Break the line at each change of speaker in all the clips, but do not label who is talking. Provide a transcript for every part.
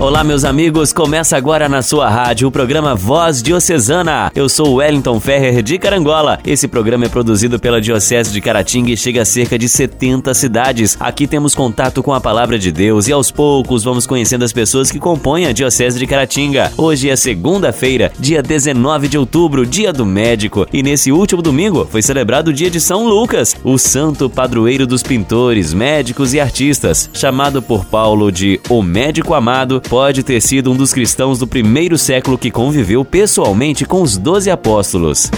Olá, meus amigos. Começa agora na sua rádio o programa Voz Diocesana. Eu sou Wellington Ferrer de Carangola. Esse programa é produzido pela Diocese de Caratinga e chega a cerca de 70 cidades. Aqui temos contato com a palavra de Deus e aos poucos vamos conhecendo as pessoas que compõem a Diocese de Caratinga. Hoje é segunda-feira, dia 19 de outubro, dia do médico. E nesse último domingo foi celebrado o dia de São Lucas, o santo padroeiro dos pintores, médicos e artistas, chamado por Paulo de O Médico Amado pode ter sido um dos cristãos do primeiro século que conviveu pessoalmente com os doze apóstolos.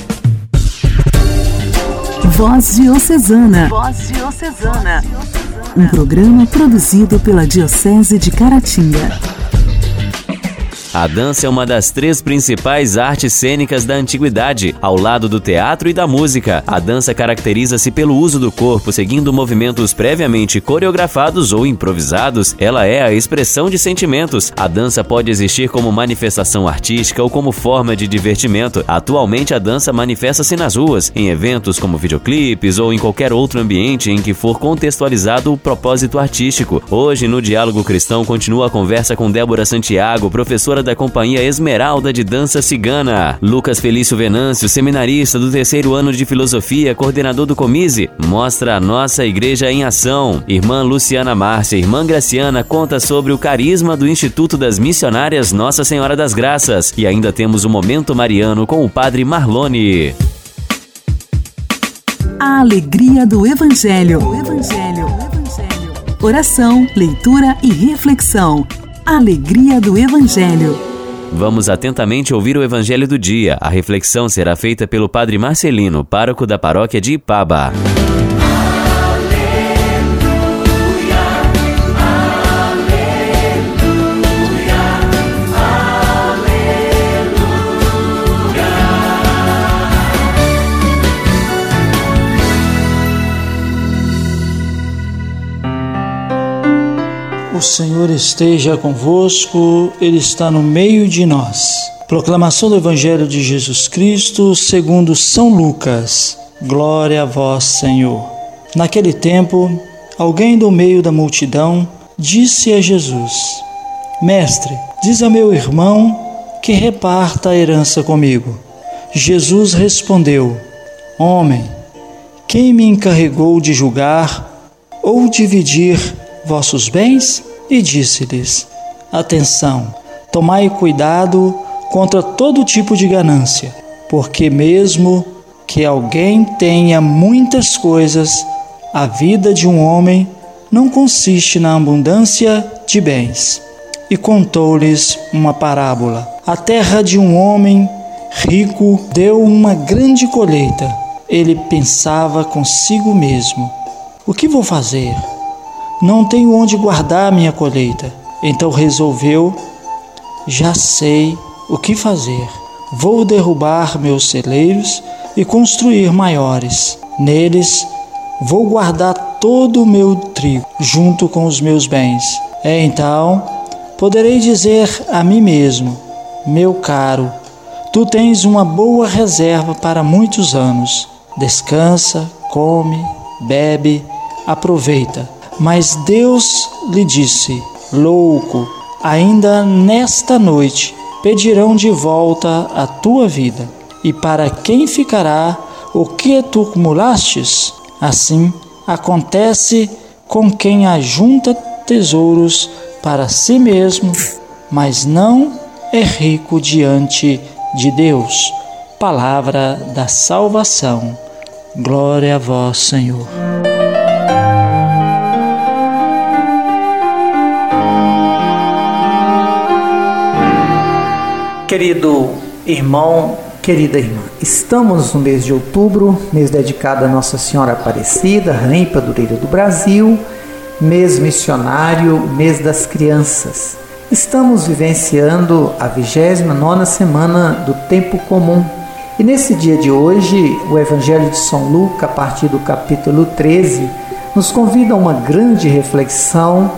Voz Diocesana. Voz Diocesana. Um programa produzido pela Diocese de Caratinga.
A dança é uma das três principais artes cênicas da antiguidade, ao lado do teatro e da música. A dança caracteriza-se pelo uso do corpo, seguindo movimentos previamente coreografados ou improvisados. Ela é a expressão de sentimentos. A dança pode existir como manifestação artística ou como forma de divertimento. Atualmente, a dança manifesta-se nas ruas, em eventos como videoclipes ou em qualquer outro ambiente em que for contextualizado o propósito artístico. Hoje, no Diálogo Cristão, continua a conversa com Débora Santiago, professora da Companhia Esmeralda de Dança Cigana. Lucas Felício Venâncio, seminarista do terceiro ano de Filosofia, coordenador do Comise, mostra a nossa igreja em ação. Irmã Luciana Márcia, irmã Graciana, conta sobre o carisma do Instituto das Missionárias Nossa Senhora das Graças. E ainda temos o Momento Mariano com o Padre Marlone.
A alegria do Evangelho. O Evangelho. O Evangelho. Oração, leitura e reflexão. Alegria do Evangelho.
Vamos atentamente ouvir o Evangelho do dia. A reflexão será feita pelo Padre Marcelino, pároco da paróquia de Ipaba.
O Senhor esteja convosco, Ele está no meio de nós. Proclamação do Evangelho de Jesus Cristo segundo São Lucas. Glória a vós, Senhor. Naquele tempo, alguém do meio da multidão disse a Jesus: Mestre, diz a meu irmão que reparta a herança comigo. Jesus respondeu: Homem, quem me encarregou de julgar ou dividir vossos bens? e disse-lhes: Atenção, tomai cuidado contra todo tipo de ganância, porque mesmo que alguém tenha muitas coisas, a vida de um homem não consiste na abundância de bens. E contou-lhes uma parábola. A terra de um homem rico deu uma grande colheita. Ele pensava consigo mesmo: O que vou fazer? Não tenho onde guardar minha colheita. Então resolveu: Já sei o que fazer. Vou derrubar meus celeiros e construir maiores. Neles vou guardar todo o meu trigo, junto com os meus bens. É então poderei dizer a mim mesmo: Meu caro, tu tens uma boa reserva para muitos anos. Descansa, come, bebe, aproveita mas Deus lhe disse: Louco, ainda nesta noite pedirão de volta a tua vida. E para quem ficará o que tu acumulastes? Assim acontece com quem ajunta tesouros para si mesmo, mas não é rico diante de Deus. Palavra da salvação. Glória a vós, Senhor.
Querido irmão, querida irmã, estamos no mês de outubro, mês dedicado a Nossa Senhora Aparecida, Rainha Padureira do Brasil, mês missionário, mês das crianças. Estamos vivenciando a 29 semana do tempo comum. E nesse dia de hoje, o Evangelho de São Lucas, a partir do capítulo 13, nos convida a uma grande reflexão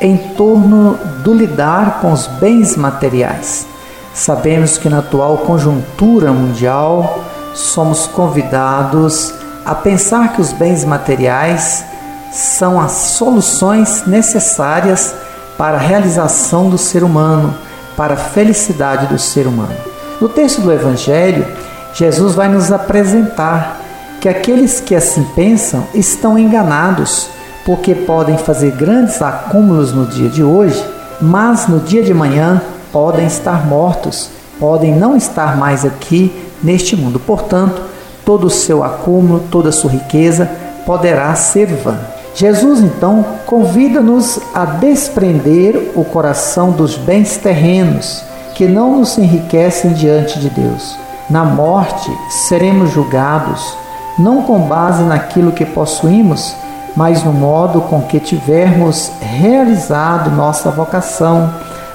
em torno do lidar com os bens materiais. Sabemos que na atual conjuntura mundial somos convidados a pensar que os bens materiais são as soluções necessárias para a realização do ser humano, para a felicidade do ser humano. No texto do Evangelho, Jesus vai nos apresentar que aqueles que assim pensam estão enganados, porque podem fazer grandes acúmulos no dia de hoje, mas no dia de manhã podem estar mortos, podem não estar mais aqui neste mundo. Portanto, todo o seu acúmulo, toda a sua riqueza poderá ser vã. Jesus então convida-nos a desprender o coração dos bens terrenos que não nos enriquecem diante de Deus. Na morte seremos julgados não com base naquilo que possuímos, mas no modo com que tivermos realizado nossa vocação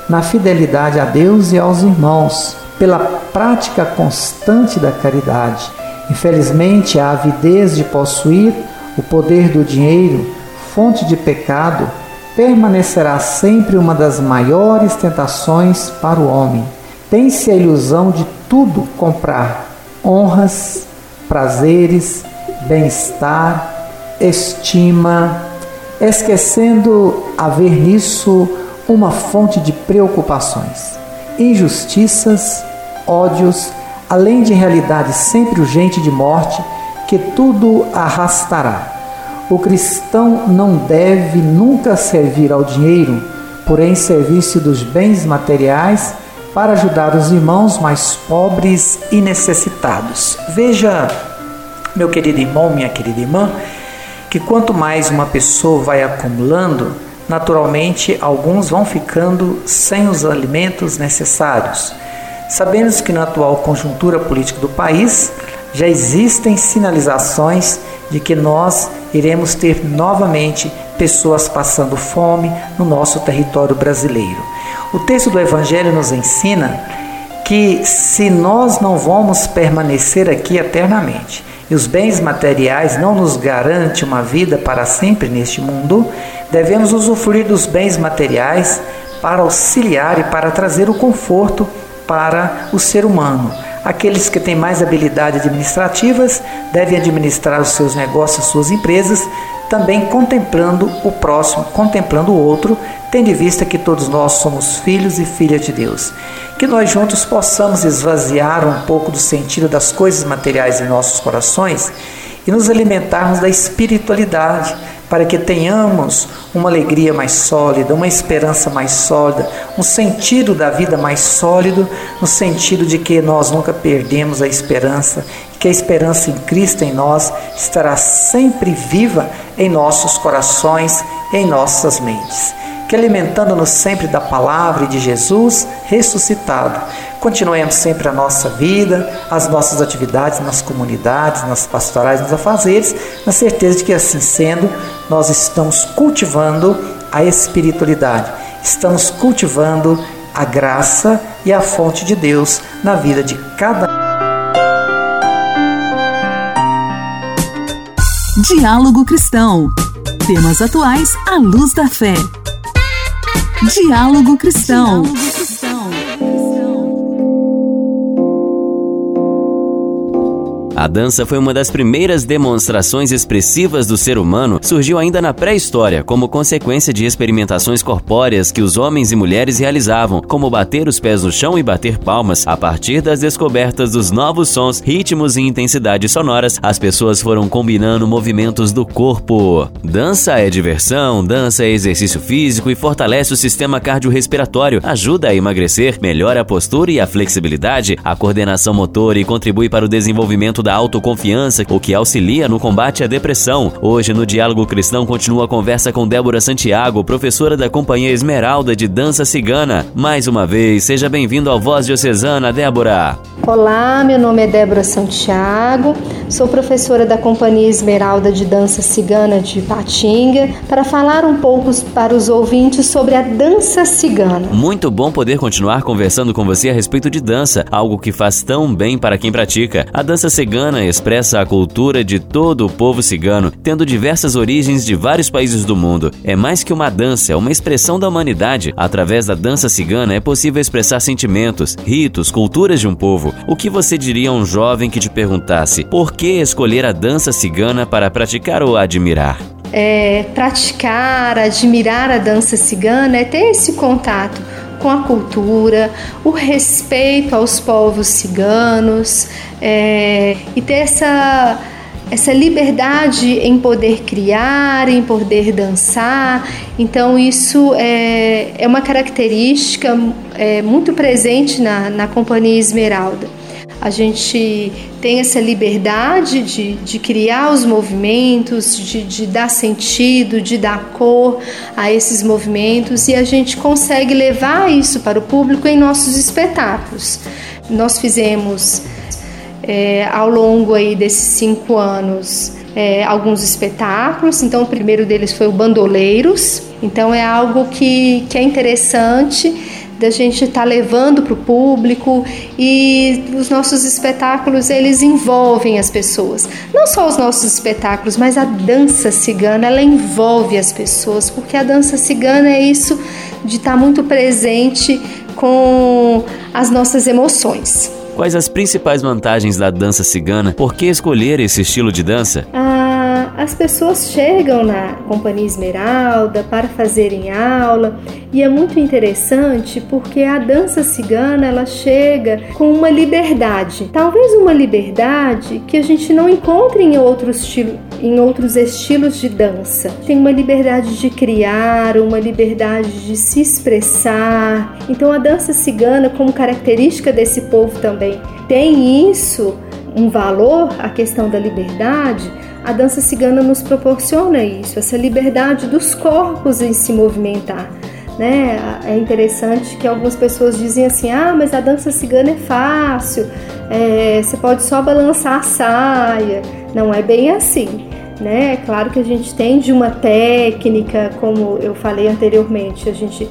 na fidelidade a Deus e aos irmãos, pela prática constante da caridade. Infelizmente, a avidez de possuir o poder do dinheiro, fonte de pecado, permanecerá sempre uma das maiores tentações para o homem. Tem-se a ilusão de tudo comprar: honras, prazeres, bem-estar, estima, esquecendo haver nisso uma fonte de preocupações, injustiças, ódios, além de realidade sempre urgente de morte que tudo arrastará. O cristão não deve nunca servir ao dinheiro, porém servir-se dos bens materiais para ajudar os irmãos mais pobres e necessitados. Veja, meu querido irmão, minha querida irmã, que quanto mais uma pessoa vai acumulando, naturalmente alguns vão ficando sem os alimentos necessários. Sabemos que na atual conjuntura política do país já existem sinalizações de que nós iremos ter novamente pessoas passando fome no nosso território brasileiro. O texto do Evangelho nos ensina que se nós não vamos permanecer aqui eternamente e os bens materiais não nos garantem uma vida para sempre neste mundo, devemos usufruir dos bens materiais para auxiliar e para trazer o conforto para o ser humano. Aqueles que têm mais habilidades administrativas devem administrar os seus negócios, suas empresas, também contemplando o próximo, contemplando o outro, tendo em vista que todos nós somos filhos e filhas de Deus. Que nós juntos possamos esvaziar um pouco do sentido das coisas materiais em nossos corações e nos alimentarmos da espiritualidade, para que tenhamos uma alegria mais sólida, uma esperança mais sólida, um sentido da vida mais sólido, no sentido de que nós nunca perdemos a esperança, que a esperança em Cristo em nós estará sempre viva em nossos corações, em nossas mentes. Que alimentando-nos sempre da palavra de Jesus ressuscitado, continuemos sempre a nossa vida, as nossas atividades nas comunidades, nas pastorais, nos afazeres, na certeza de que assim sendo, nós estamos cultivando a espiritualidade, estamos cultivando a graça e a fonte de Deus na vida de cada
Diálogo Cristão. Temas atuais à luz da fé. Diálogo Cristão.
A dança foi uma das primeiras demonstrações expressivas do ser humano, surgiu ainda na pré-história, como consequência de experimentações corpóreas que os homens e mulheres realizavam, como bater os pés no chão e bater palmas. A partir das descobertas dos novos sons, ritmos e intensidades sonoras, as pessoas foram combinando movimentos do corpo. Dança é diversão, dança é exercício físico e fortalece o sistema cardiorrespiratório, ajuda a emagrecer, melhora a postura e a flexibilidade, a coordenação motora e contribui para o desenvolvimento da autoconfiança, o que auxilia no combate à depressão. Hoje, no Diálogo Cristão, continua a conversa com Débora Santiago, professora da Companhia Esmeralda de Dança Cigana. Mais uma vez, seja bem-vindo ao Voz Diocesana, Débora.
Olá, meu nome é Débora Santiago, sou professora da Companhia Esmeralda de Dança Cigana de Patinga, para falar um pouco para os ouvintes sobre a dança cigana.
Muito bom poder continuar conversando com você a respeito de dança, algo que faz tão bem para quem pratica. A dança cigana expressa a cultura de todo o povo cigano, tendo diversas origens de vários países do mundo. É mais que uma dança, é uma expressão da humanidade. Através da dança cigana é possível expressar sentimentos, ritos, culturas de um povo. O que você diria a um jovem que te perguntasse por que escolher a dança cigana para praticar ou admirar?
É, praticar, admirar a dança cigana é ter esse contato com a cultura, o respeito aos povos ciganos é, e ter essa, essa liberdade em poder criar, em poder dançar. Então, isso é, é uma característica é, muito presente na, na Companhia Esmeralda a gente tem essa liberdade de, de criar os movimentos, de, de dar sentido, de dar cor a esses movimentos e a gente consegue levar isso para o público em nossos espetáculos. Nós fizemos é, ao longo aí desses cinco anos é, alguns espetáculos. Então, o primeiro deles foi o Bandoleiros. Então, é algo que, que é interessante da gente estar tá levando para o público e os nossos espetáculos eles envolvem as pessoas. Não só os nossos espetáculos, mas a dança cigana ela envolve as pessoas, porque a dança cigana é isso de estar tá muito presente com as nossas emoções.
Quais as principais vantagens da dança cigana? Por que escolher esse estilo de dança?
Ah, as pessoas chegam na Companhia Esmeralda para fazerem aula e é muito interessante porque a dança cigana ela chega com uma liberdade, talvez uma liberdade que a gente não encontra em outros estilos em outros estilos de dança. Tem uma liberdade de criar, uma liberdade de se expressar. Então a dança cigana, como característica desse povo também, tem isso, um valor, a questão da liberdade, a dança cigana nos proporciona isso, essa liberdade dos corpos em se movimentar. Né? É interessante que algumas pessoas dizem assim: ah, mas a dança cigana é fácil, é, você pode só balançar a saia. Não é bem assim. Né? É claro que a gente tem de uma técnica, como eu falei anteriormente, a gente,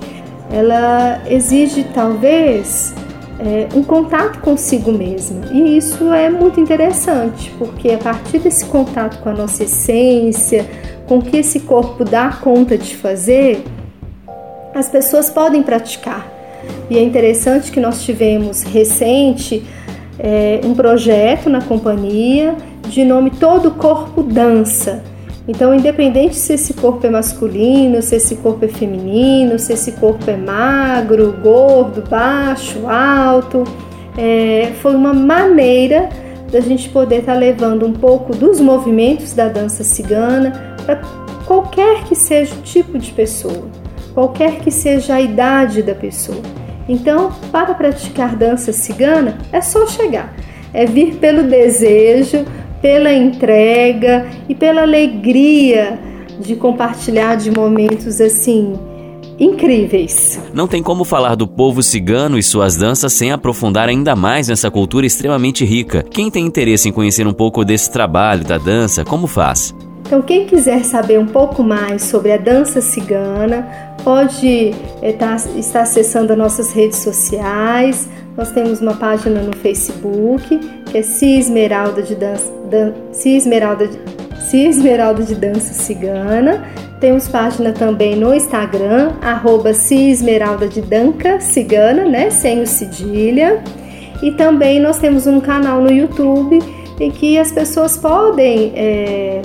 ela exige talvez é, um contato consigo mesma. E isso é muito interessante, porque a partir desse contato com a nossa essência, com o que esse corpo dá conta de fazer, as pessoas podem praticar. E é interessante que nós tivemos recente é, um projeto na companhia de nome Todo Corpo Dança então, independente se esse corpo é masculino, se esse corpo é feminino, se esse corpo é magro, gordo, baixo, alto, é, foi uma maneira da gente poder estar tá levando um pouco dos movimentos da dança cigana para qualquer que seja o tipo de pessoa, qualquer que seja a idade da pessoa. Então, para praticar dança cigana, é só chegar, é vir pelo desejo, pela entrega e pela alegria de compartilhar de momentos assim incríveis.
Não tem como falar do povo cigano e suas danças sem aprofundar ainda mais nessa cultura extremamente rica. Quem tem interesse em conhecer um pouco desse trabalho da dança, como faz?
Então, quem quiser saber um pouco mais sobre a dança cigana, pode estar, eh, estar acessando as nossas redes sociais. Nós temos uma página no Facebook, que é Cia Esmeralda de Dança, Dan, Esmeralda de Dança Cigana. Temos página também no Instagram, arroba Cia Esmeralda de Danca Cigana, né? Sem o cedilha. E também nós temos um canal no YouTube em que as pessoas podem é,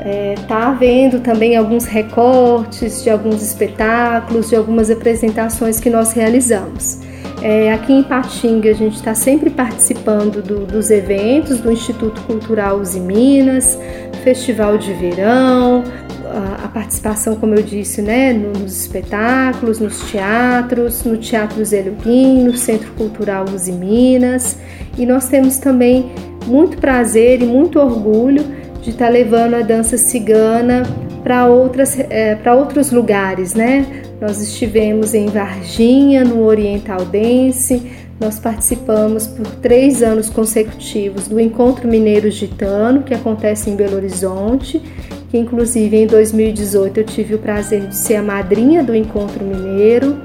é, tá vendo também alguns recortes de alguns espetáculos, de algumas apresentações que nós realizamos. É, aqui em Patinga a gente está sempre participando do, dos eventos do Instituto Cultural Uzi Minas, Festival de Verão, a, a, participação, como eu disse, né, nos espetáculos, nos teatros, no Teatro Zé no Centro Cultural Uzi Minas. E nós temos também muito prazer e muito orgulho de estar tá levando a dança cigana para é, outros lugares, né? Nós estivemos em Varginha, no Oriental Dance, nós participamos por três anos consecutivos do Encontro Mineiro Gitano, que acontece em Belo Horizonte, que inclusive em 2018 eu tive o prazer de ser a madrinha do Encontro Mineiro,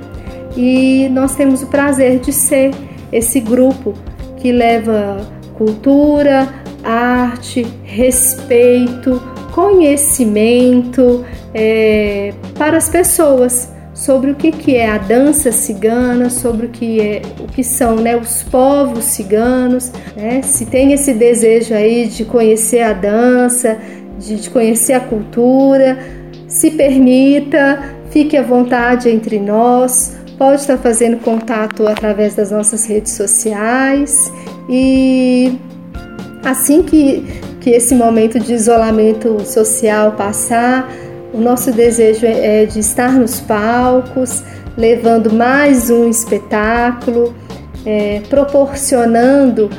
e nós temos o prazer de ser esse grupo que leva cultura, arte, respeito, conhecimento é, para as pessoas sobre o que, que é a dança cigana, sobre o que, é, o que são né, os povos ciganos. Né? Se tem esse desejo aí de conhecer a dança, de, de conhecer a cultura, se permita, fique à vontade entre nós. Pode estar fazendo contato através das nossas redes sociais e assim que, que esse momento de isolamento social passar, o nosso desejo é, é de estar nos palcos, levando mais um espetáculo, é, proporcionando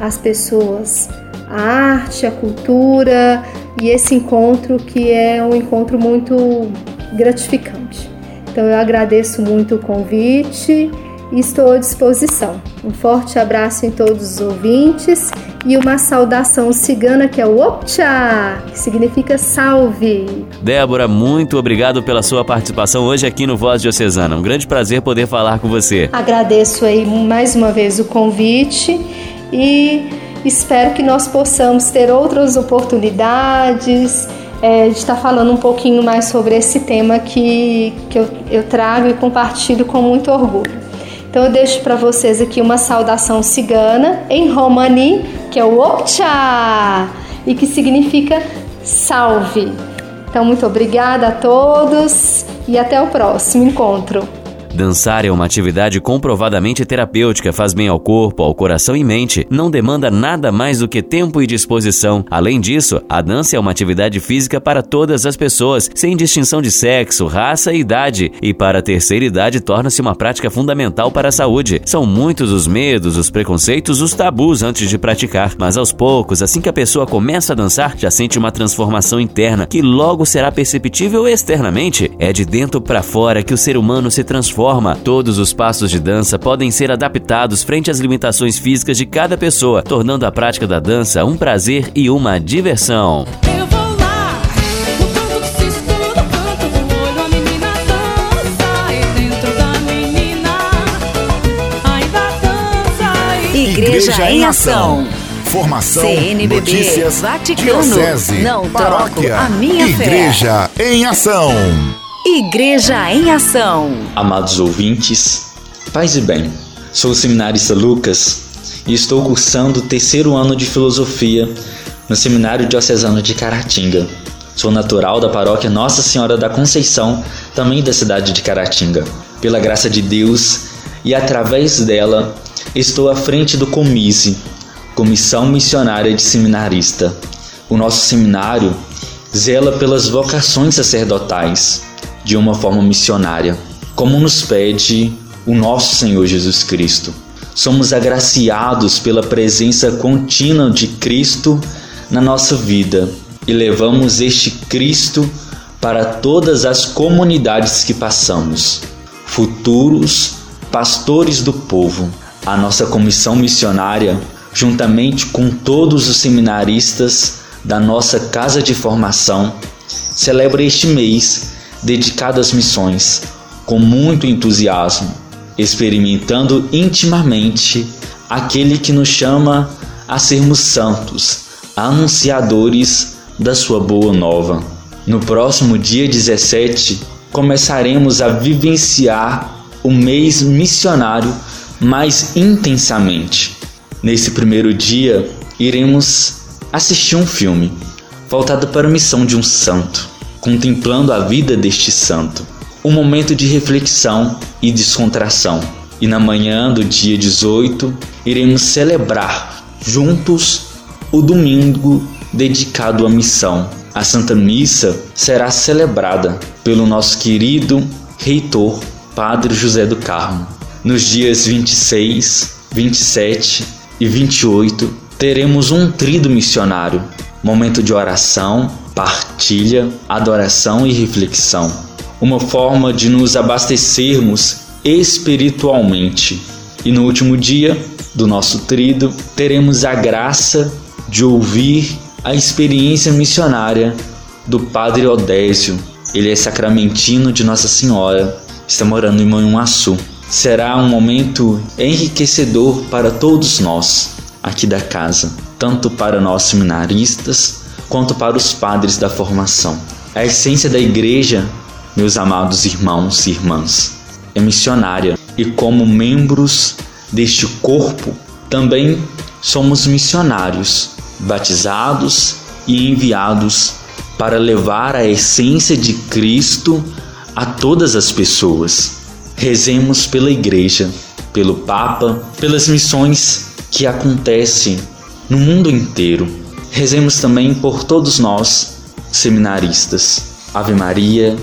às pessoas a arte, a cultura e esse encontro que é um encontro muito gratificante. Então eu agradeço muito o convite e estou à disposição. Um forte abraço em todos os ouvintes e uma saudação cigana que é o Opcha, que significa salve.
Débora, muito obrigado pela sua participação hoje aqui no Voz Diocesana. Um grande prazer poder falar com você.
Agradeço aí mais uma vez o convite e espero que nós possamos ter outras oportunidades é, de estar falando um pouquinho mais sobre esse tema que, que eu, eu trago e compartilho com muito orgulho. Então eu deixo para vocês aqui uma saudação cigana em romani, que é o Opcha, e que significa salve. Então muito obrigada a todos e até o próximo encontro.
Dançar é uma atividade comprovadamente terapêutica, faz bem ao corpo, ao coração e mente, não demanda nada mais do que tempo e disposição. Além disso, a dança é uma atividade física para todas as pessoas, sem distinção de sexo, raça e idade, e para a terceira idade torna-se uma prática fundamental para a saúde. São muitos os medos, os preconceitos, os tabus antes de praticar, mas aos poucos, assim que a pessoa começa a dançar, já sente uma transformação interna que logo será perceptível externamente. É de dentro para fora que o ser humano se transforma forma, todos os passos de dança podem ser adaptados frente às limitações físicas de cada pessoa, tornando a prática da dança um prazer e uma diversão.
Igreja em Ação.
Formação, CNBB, notícias, Vaticano, diocese, não paróquia, a minha Igreja fé. em Ação.
Igreja em Ação.
Amados ouvintes, paz e bem. Sou o seminarista Lucas e estou cursando o terceiro ano de filosofia no Seminário Diocesano de Caratinga. Sou natural da paróquia Nossa Senhora da Conceição, também da cidade de Caratinga. Pela graça de Deus e através dela, estou à frente do Comise, Comissão Missionária de Seminarista. O nosso seminário zela pelas vocações sacerdotais de uma forma missionária, como nos pede o nosso Senhor Jesus Cristo. Somos agraciados pela presença contínua de Cristo na nossa vida e levamos este Cristo para todas as comunidades que passamos. Futuros pastores do povo, a nossa comissão missionária, juntamente com todos os seminaristas da nossa casa de formação, celebra este mês dedicado às missões, com muito entusiasmo, experimentando intimamente aquele que nos chama a sermos santos, anunciadores da sua boa nova. No próximo dia 17, começaremos a vivenciar o mês missionário mais intensamente. Nesse primeiro dia, iremos assistir um filme voltado para a missão de um santo contemplando a vida deste santo. Um momento de reflexão e descontração. E na manhã do dia 18, iremos celebrar juntos o domingo dedicado à missão. A Santa Missa será celebrada pelo nosso querido reitor, Padre José do Carmo. Nos dias 26, 27 e 28, teremos um trido missionário, momento de oração partilha, adoração e reflexão. Uma forma de nos abastecermos espiritualmente. E no último dia do nosso trido, teremos a graça de ouvir a experiência missionária do Padre Odésio. Ele é sacramentino de Nossa Senhora, está morando em Manhuaçu. Será um momento enriquecedor para todos nós aqui da casa tanto para nós seminaristas quanto para os padres da formação. A essência da igreja, meus amados irmãos e irmãs, é missionária e como membros deste corpo também somos missionários, batizados e enviados para levar a essência de Cristo a todas as pessoas. Rezemos pela Igreja, pelo Papa, pelas missões que acontecem no mundo inteiro. Rezemos também por todos nós, seminaristas. Ave Maria,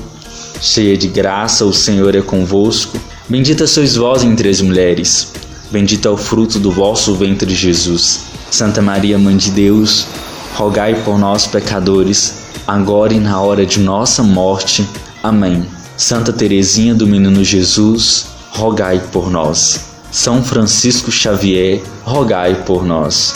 cheia de graça, o Senhor é convosco. Bendita sois vós entre as mulheres. Bendito é o fruto do vosso ventre, Jesus. Santa Maria, Mãe de Deus, rogai por nós, pecadores, agora e na hora de nossa morte. Amém. Santa Teresinha do Menino Jesus, rogai por nós. São Francisco Xavier, rogai por nós.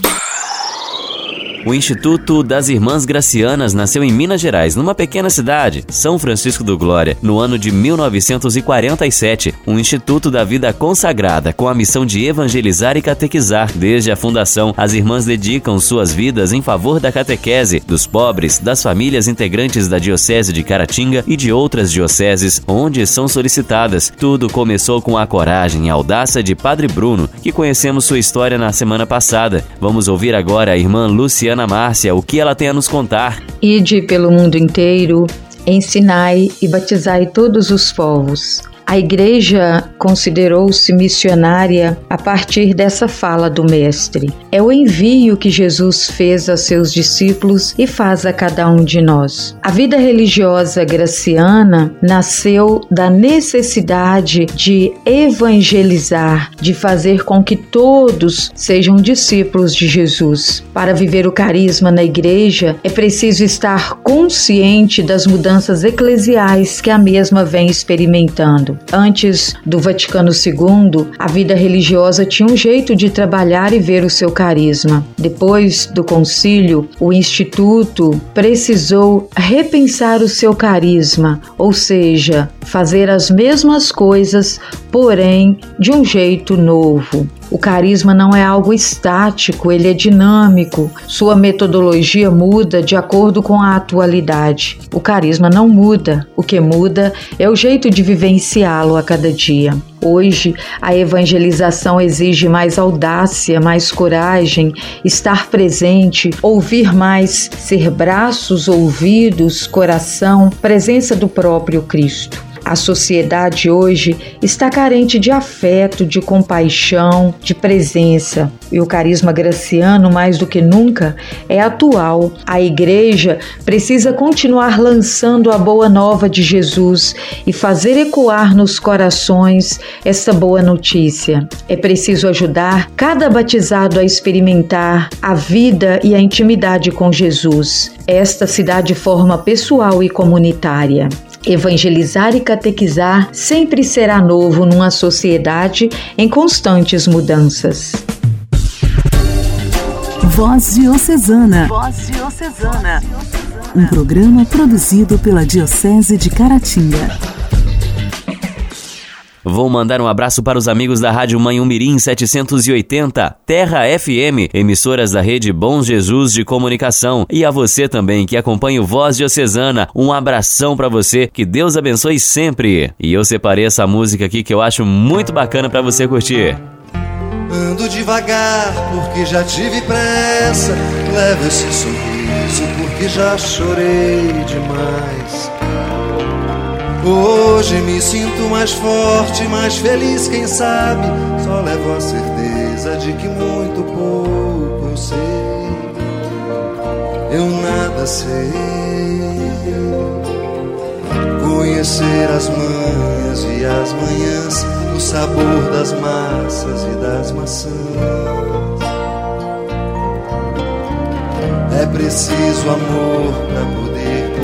O Instituto das Irmãs Gracianas nasceu em Minas Gerais, numa pequena cidade, São Francisco do Glória, no ano de 1947. Um instituto da vida consagrada, com a missão de evangelizar e catequizar. Desde a fundação, as irmãs dedicam suas vidas em favor da catequese, dos pobres, das famílias integrantes da Diocese de Caratinga e de outras dioceses onde são solicitadas. Tudo começou com a coragem e audácia de Padre Bruno, que conhecemos sua história na semana passada. Vamos ouvir agora a irmã Luciana Ana Márcia o que ela tem a nos contar.
Ide pelo mundo inteiro, ensinai e batizai todos os povos a igreja considerou-se missionária a partir dessa fala do Mestre. É o envio que Jesus fez a seus discípulos e faz a cada um de nós. A vida religiosa graciana nasceu da necessidade de evangelizar, de fazer com que todos sejam discípulos de Jesus. Para viver o carisma na igreja, é preciso estar consciente das mudanças eclesiais que a mesma vem experimentando. Antes do Vaticano II, a vida religiosa tinha um jeito de trabalhar e ver o seu carisma. Depois do concílio, o Instituto precisou repensar o seu carisma, ou seja, fazer as mesmas coisas, porém de um jeito novo. O carisma não é algo estático, ele é dinâmico. Sua metodologia muda de acordo com a atualidade. O carisma não muda. O que muda é o jeito de vivenciá-lo a cada dia. Hoje, a evangelização exige mais audácia, mais coragem, estar presente, ouvir mais, ser braços, ouvidos, coração, presença do próprio Cristo. A sociedade hoje está carente de afeto, de compaixão, de presença. E o carisma graciano, mais do que nunca, é atual. A igreja precisa continuar lançando a boa nova de Jesus e fazer ecoar nos corações essa boa notícia. É preciso ajudar cada batizado a experimentar a vida e a intimidade com Jesus. Esta cidade forma pessoal e comunitária. Evangelizar e catequizar sempre será novo numa sociedade em constantes mudanças.
Voz Diocesana. Voz Diocesana. Um programa produzido pela Diocese de Caratinga.
Vou mandar um abraço para os amigos da Rádio Mãe Umirim 780, Terra FM, emissoras da rede Bom Jesus de Comunicação. E a você também que acompanha o Voz Diocesana, um abração para você, que Deus abençoe sempre. E eu separei essa música aqui que eu acho muito bacana para você curtir.
Ando devagar porque já tive pressa, levo esse sorriso porque já chorei demais. Hoje me sinto mais forte, mais feliz, quem sabe? Só levo a certeza de que muito pouco eu sei. Eu nada sei. Conhecer as manhas e as manhãs, o sabor das massas e das maçãs. É preciso amor pra poder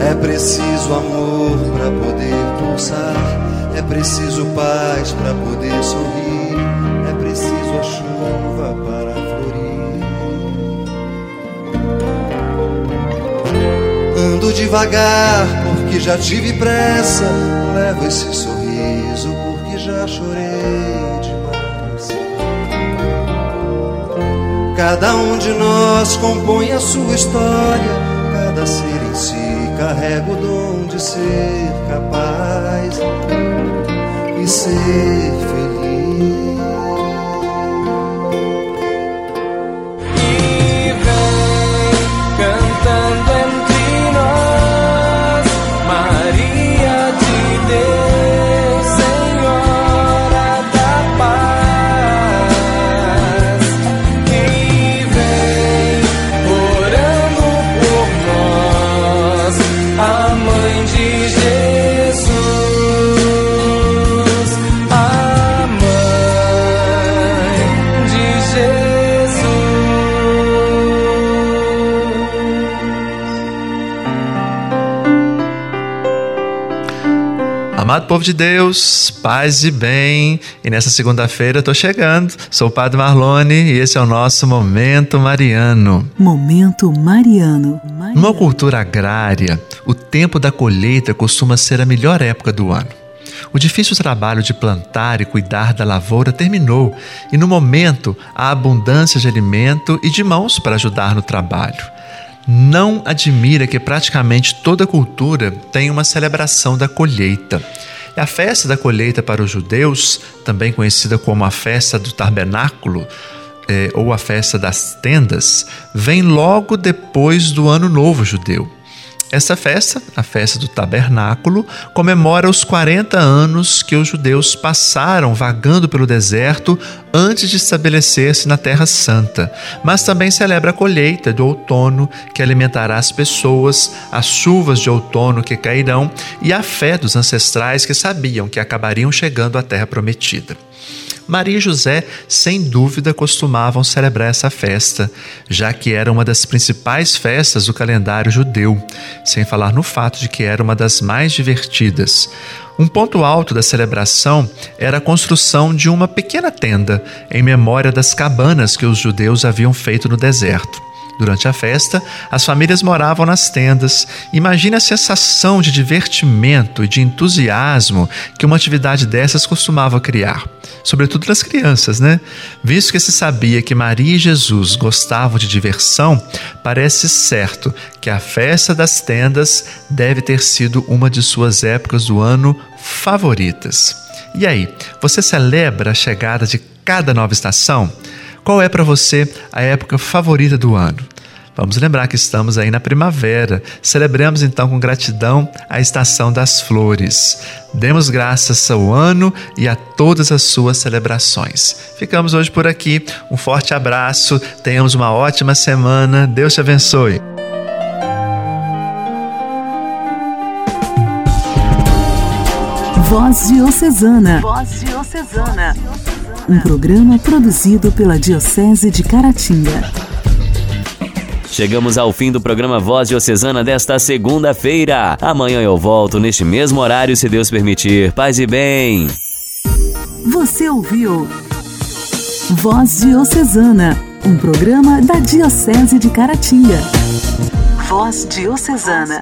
É preciso amor para poder pulsar, é preciso paz para poder sorrir, é preciso a chuva para Ando devagar porque já tive pressa. Levo esse sorriso porque já chorei demais. Cada um de nós compõe a sua história. Cada ser em si carrega o dom de ser capaz e ser feliz.
Amado povo de Deus, paz e bem. E nessa segunda-feira eu tô chegando. Sou o Padre Marlone e esse é o nosso Momento Mariano.
Momento Mariano.
Mariano. Numa cultura agrária, o tempo da colheita costuma ser a melhor época do ano. O difícil trabalho de plantar e cuidar da lavoura terminou e, no momento, há abundância de alimento e de mãos para ajudar no trabalho não admira que praticamente toda cultura tem uma celebração da colheita. E a festa da colheita para os judeus, também conhecida como a festa do tabernáculo, é, ou a festa das tendas, vem logo depois do Ano Novo Judeu. Essa festa, a festa do tabernáculo, comemora os 40 anos que os judeus passaram vagando pelo deserto antes de estabelecer-se na Terra Santa, mas também celebra a colheita do outono que alimentará as pessoas, as chuvas de outono que cairão e a fé dos ancestrais que sabiam que acabariam chegando à Terra Prometida. Maria e José, sem dúvida, costumavam celebrar essa festa, já que era uma das principais festas do calendário judeu, sem falar no fato de que era uma das mais divertidas. Um ponto alto da celebração era a construção de uma pequena tenda em memória das cabanas que os judeus haviam feito no deserto. Durante a festa, as famílias moravam nas tendas. Imagine a sensação de divertimento e de entusiasmo que uma atividade dessas costumava criar, sobretudo nas crianças, né? Visto que se sabia que Maria e Jesus gostavam de diversão, parece certo que a festa das tendas deve ter sido uma de suas épocas do ano favoritas. E aí, você celebra a chegada de cada nova estação? Qual é para você a época favorita do ano? Vamos lembrar que estamos aí na primavera. Celebremos então com gratidão a estação das flores. Demos graças ao ano e a todas as suas celebrações. Ficamos hoje por aqui. Um forte abraço. Tenhamos uma ótima semana. Deus te abençoe.
Voz Diocesana. Voz Diocesana. Um programa produzido pela Diocese de Caratinga.
Chegamos ao fim do programa Voz Diocesana desta segunda-feira. Amanhã eu volto neste mesmo horário, se Deus permitir. Paz e bem.
Você ouviu Voz Diocesana, um programa da Diocese de Caratinga. Voz Diocesana.